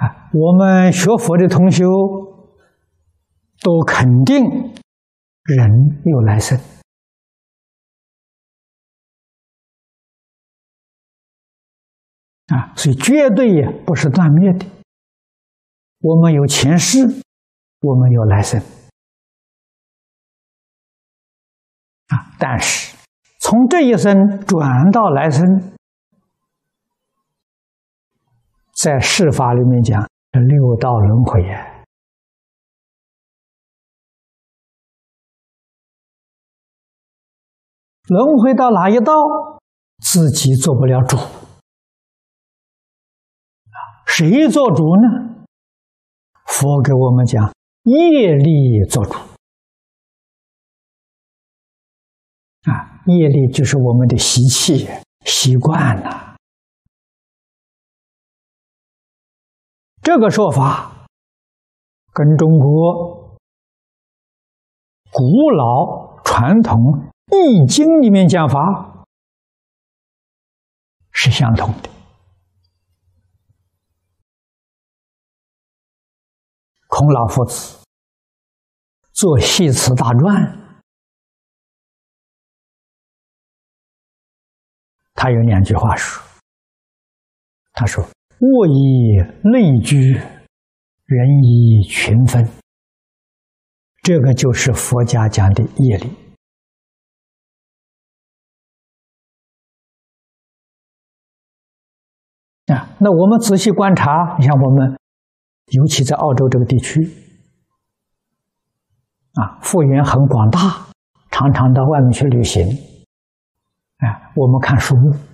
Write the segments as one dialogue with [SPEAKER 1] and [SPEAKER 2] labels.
[SPEAKER 1] 啊，我们学佛的同修都肯定人有来生啊，所以绝对也不是断灭的。我们有前世，我们有来生啊，但是从这一生转到来生。在释法里面讲，六道轮回呀，轮回到哪一道，自己做不了主谁做主呢？佛给我们讲，业力做主啊，业力就是我们的习气、习惯了。这个说法跟中国古老传统《易经》里面讲法是相同的。孔老夫子做《系辞大传》，他有两句话说：“他说。”物以类聚，人以群分。这个就是佛家讲的业力啊。那我们仔细观察，你像我们，尤其在澳洲这个地区，啊，幅员很广大，常常到外面去旅行，啊，我们看树木。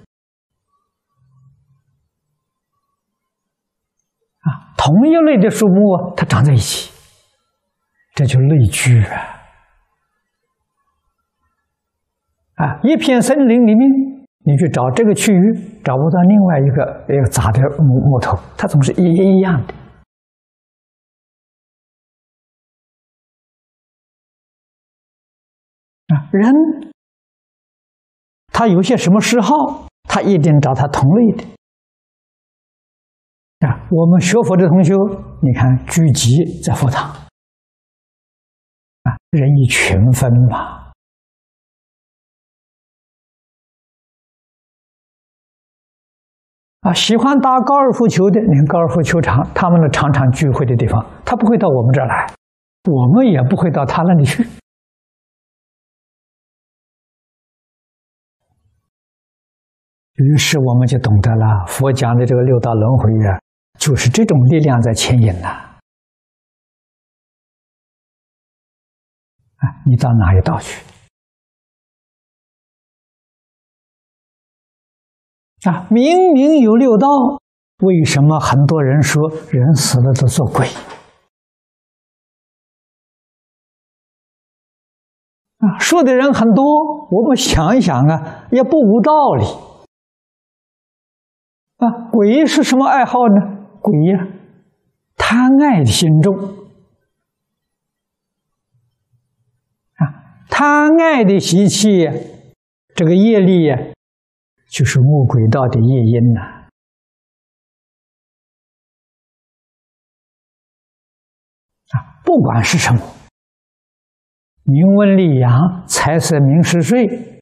[SPEAKER 1] 同一类的树木，它长在一起，这就类聚啊！啊，一片森林里面，你去找这个区域，找不到另外一个一个杂的木木头，它总是一一样的。啊，人他有些什么嗜好，他一定找他同类的。我们学佛的同学，你看聚集在佛堂，啊，人以群分嘛，啊，喜欢打高尔夫球的，你看高尔夫球场，他们的常常聚会的地方，他不会到我们这儿来，我们也不会到他那里去，于是我们就懂得了佛讲的这个六道轮回呀。就是这种力量在牵引呐！啊，你到哪一道去？啊，明明有六道，为什么很多人说人死了都做鬼？啊，说的人很多，我们想一想啊，也不无道理。啊，鬼是什么爱好呢？鬼呀，贪爱的心重啊，贪爱的习气，这个业力呀，就是恶鬼道的业因呐。啊，不管是什么，名闻利养、财色名食睡，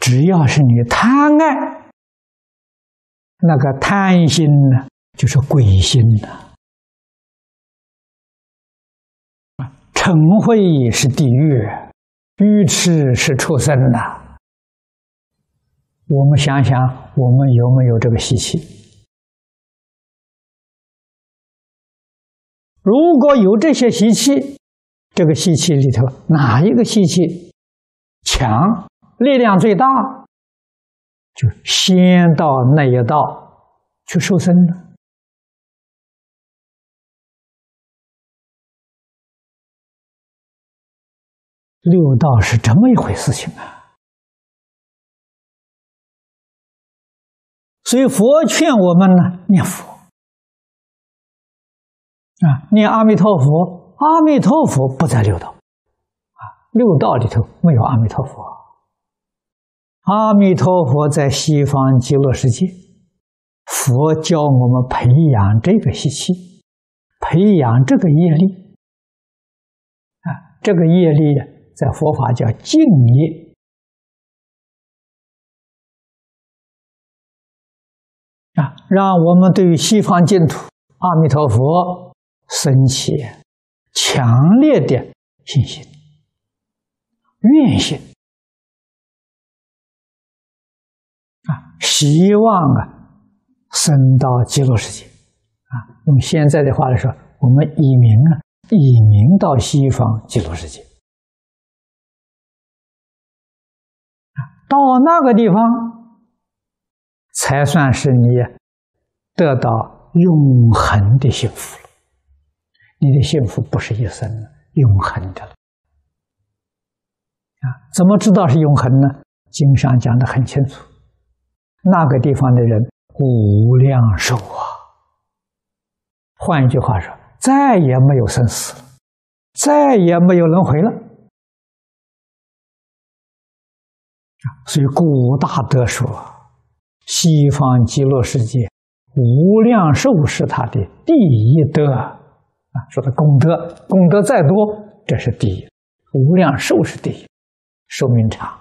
[SPEAKER 1] 只要是你贪爱，那个贪心呢？就是鬼心呐，啊，嗔恚是地狱，愚痴是畜生呐。我们想想，我们有没有这个习气？如果有这些习气，这个习气里头哪一个习气强，力量最大，就先到那一道去受生了。六道是这么一回事情啊，所以佛劝我们呢，念佛。啊，念阿弥陀佛，阿弥陀佛不在六道。啊，六道里头没有阿弥陀佛，阿弥陀佛在西方极乐世界，佛教我们培养这个习气，培养这个业力。啊，这个业力在佛法叫敬业。啊，让我们对于西方净土阿弥陀佛升起强烈的信心、愿心啊，希望啊。升到极乐世界，啊，用现在的话来说，我们移民啊，移民到西方极乐世界，到那个地方，才算是你得到永恒的幸福了。你的幸福不是一生的，永恒的了。啊，怎么知道是永恒呢？经上讲的很清楚，那个地方的人。无量寿啊！换一句话说，再也没有生死了，再也没有轮回了所以古大德说，西方极乐世界无量寿是他的第一德啊！说的功德，功德再多，这是第一。无量寿是第一，寿命长。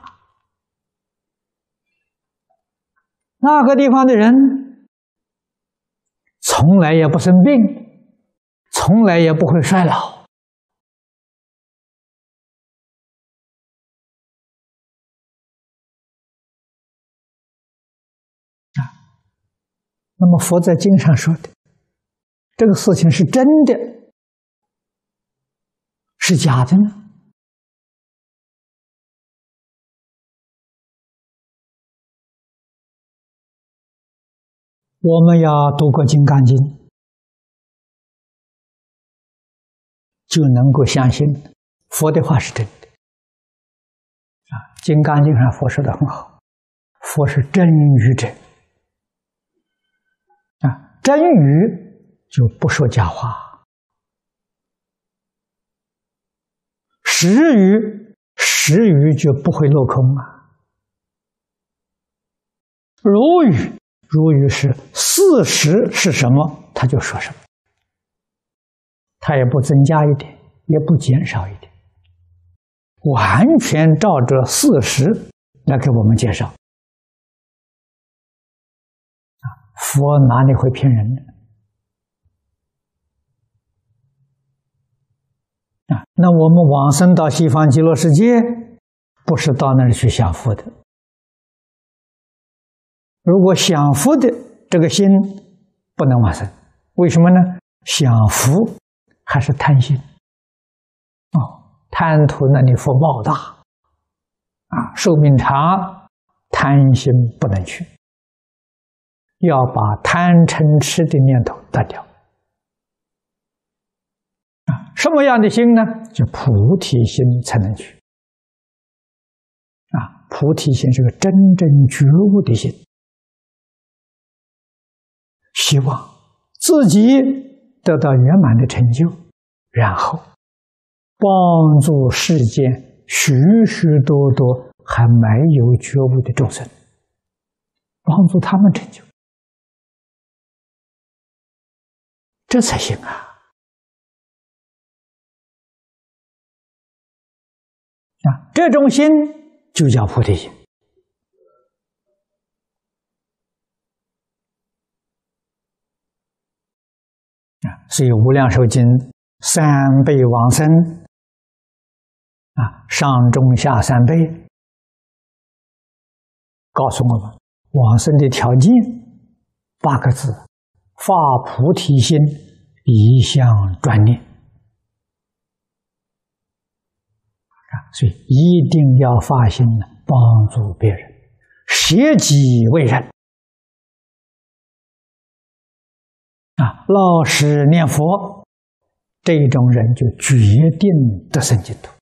[SPEAKER 1] 那个地方的人，从来也不生病，从来也不会衰老那么佛在经上说的这个事情是真的，是假的呢？我们要读过《金刚经》，就能够相信佛的话是真的。啊，《金刚经》上佛说的很好，佛是真语者。真语就不说假话，实语实语就不会落空啊，如语。如语是事实是什么，他就说什么，他也不增加一点，也不减少一点，完全照着事实来给我们介绍。佛哪里会骗人呢？啊，那我们往生到西方极乐世界，不是到那里去享福的。如果享福的这个心不能往生，为什么呢？享福还是贪心哦，贪图那里福报大啊，寿命长，贪心不能去，要把贪嗔痴的念头断掉啊。什么样的心呢？就菩提心才能去啊。菩提心是个真正觉悟的心。希望自己得到圆满的成就，然后帮助世间许许多多还没有觉悟的众生，帮助他们成就，这才行啊！啊，这种心就叫菩提心。所以《无量寿经》三辈往生啊，上中下三辈告诉我们往生的条件八个字：发菩提心，一向专念啊。所以一定要发心呢，帮助别人，舍己为人。啊，老实念佛，这种人就决定得生净土。